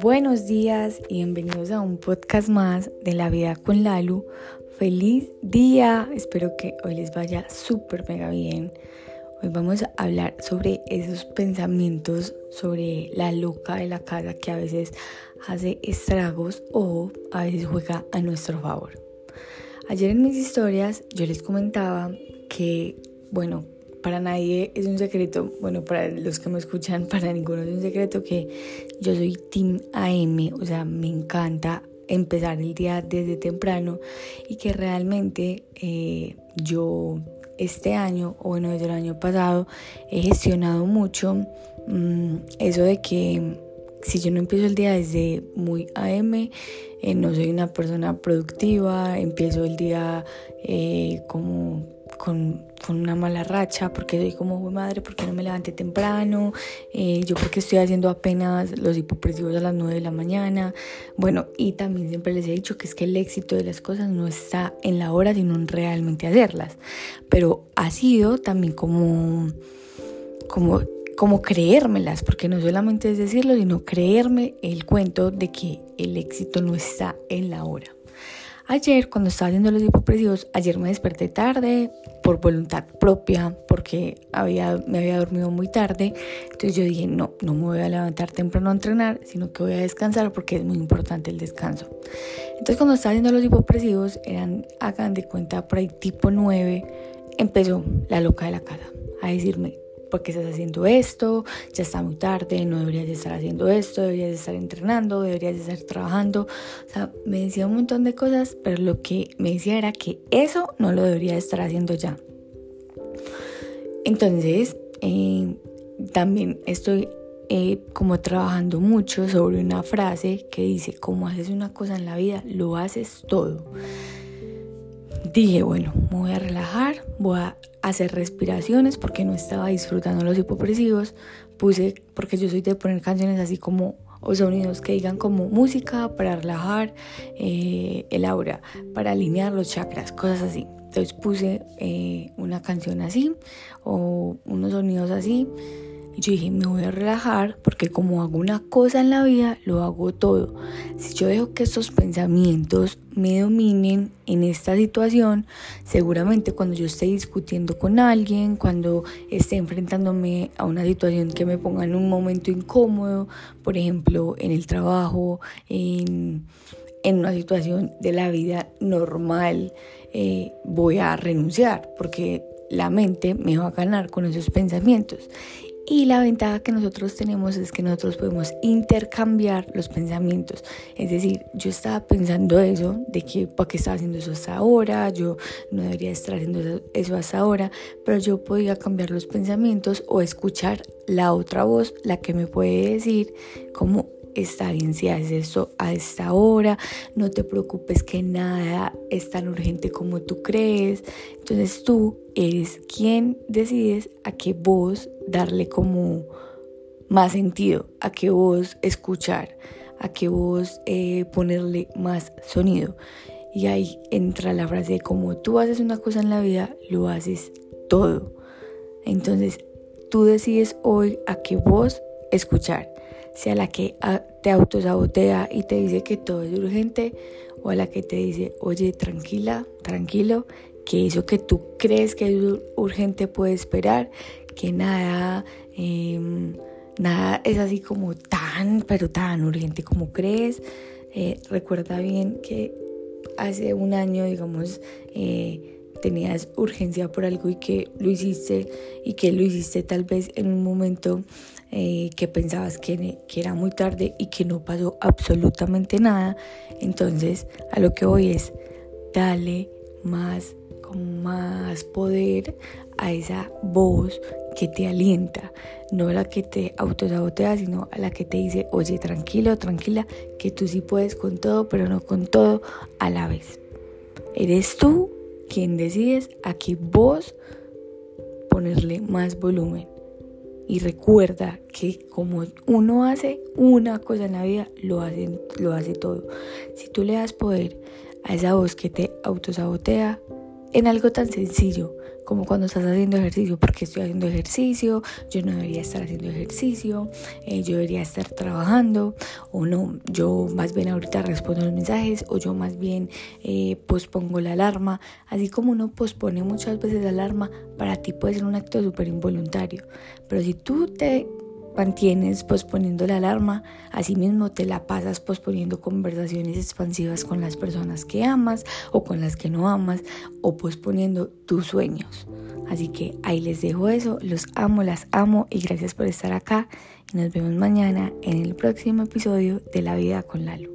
Buenos días y bienvenidos a un podcast más de la vida con Lalu. Feliz día, espero que hoy les vaya súper mega bien. Hoy vamos a hablar sobre esos pensamientos, sobre la loca de la casa que a veces hace estragos o a veces juega a nuestro favor. Ayer en mis historias yo les comentaba que, bueno, para nadie es un secreto, bueno, para los que me escuchan, para ninguno es un secreto que yo soy Team AM, o sea, me encanta empezar el día desde temprano y que realmente eh, yo este año, o bueno, desde el año pasado, he gestionado mucho mm, eso de que si yo no empiezo el día desde muy AM, eh, no soy una persona productiva, empiezo el día eh, como con, una mala racha, porque soy como, madre, porque no me levanté temprano? Eh, yo porque estoy haciendo apenas los hipopresivos a las 9 de la mañana. Bueno, y también siempre les he dicho que es que el éxito de las cosas no está en la hora, sino en realmente hacerlas. Pero ha sido también como, como, como creérmelas, porque no solamente es decirlo, sino creerme el cuento de que el éxito no está en la hora. Ayer, cuando estaba haciendo los hipopresivos, ayer me desperté tarde por voluntad propia, porque había, me había dormido muy tarde. Entonces yo dije, no, no me voy a levantar temprano a entrenar, sino que voy a descansar porque es muy importante el descanso. Entonces cuando estaba haciendo los hipopresivos, eran, hagan de cuenta, por ahí tipo 9, empezó la loca de la casa a decirme, ¿por qué estás haciendo esto? Ya está muy tarde, no deberías estar haciendo esto, deberías estar entrenando, deberías estar trabajando. O sea, me decía un montón de cosas, pero lo que me decía era que eso no lo debería estar haciendo ya. Entonces, eh, también estoy eh, como trabajando mucho sobre una frase que dice, como haces una cosa en la vida, lo haces todo. Dije, bueno, me voy a relajar, voy a hacer respiraciones porque no estaba disfrutando los hipopresivos. Puse, porque yo soy de poner canciones así como o sonidos que digan como música para relajar eh, el aura, para alinear los chakras, cosas así. Entonces puse eh, una canción así o unos sonidos así y yo dije, me voy a relajar porque como hago una cosa en la vida, lo hago todo. Si yo dejo que estos pensamientos me dominen en esta situación, seguramente cuando yo esté discutiendo con alguien, cuando esté enfrentándome a una situación que me ponga en un momento incómodo, por ejemplo, en el trabajo, en, una situación de la vida normal, eh, voy a renunciar porque la mente me va a ganar con esos pensamientos. Y la ventaja que nosotros tenemos es que nosotros podemos intercambiar los pensamientos. Es decir, yo estaba pensando eso, de que para qué estaba haciendo eso hasta ahora, yo no debería estar haciendo eso hasta ahora, pero yo podía cambiar los pensamientos o escuchar la otra voz, la que me puede decir cómo está bien si haces esto a esta hora, no te preocupes que nada es tan urgente como tú crees. Entonces tú eres quien decides a qué voz darle como más sentido, a qué voz escuchar, a qué voz eh, ponerle más sonido. Y ahí entra la frase de como tú haces una cosa en la vida, lo haces todo. Entonces tú decides hoy a qué voz escuchar sea la que ah, te autosabotea y te dice que todo es urgente o a la que te dice, oye, tranquila, tranquilo, que eso que tú crees que es urgente puede esperar, que nada, em, nada es así como tan, pero tan urgente como crees. Eh, recuerda bien que hace un año, digamos, eh, tenías urgencia por algo y que lo hiciste y que lo hiciste tal vez en un momento eh, que pensabas que, que, era muy tarde y que no pasó absolutamente nada. Entonces a lo que voy es, dale más, con más poder a esa voz que te alienta, no la que te autosabotea, sino a la que te dice, oye, tranquilo, tranquila, que tú sí puedes con todo, pero no con todo a la vez. Eres tú quien decides a qué voz ponerle más volumen. Y recuerda que como uno hace una cosa en la vida, lo hace, lo hace todo. Si tú le das poder a esa voz que te autosabotea en algo tan sencillo como cuando estás haciendo ejercicio, porque estoy haciendo ejercicio, yo no debería estar haciendo ejercicio, eh, yo debería estar trabajando, o no, yo más bien ahorita respondo los mensajes, o yo más bien eh, pospongo la alarma, así como uno pospone muchas veces la alarma, para ti puede ser un acto súper involuntario, pero si tú te mantienes posponiendo la alarma, asimismo te la pasas posponiendo conversaciones expansivas con las personas que amas o con las que no amas o posponiendo tus sueños. Así que ahí les dejo eso, los amo, las amo y gracias por estar acá y nos vemos mañana en el próximo episodio de La vida con Lalo.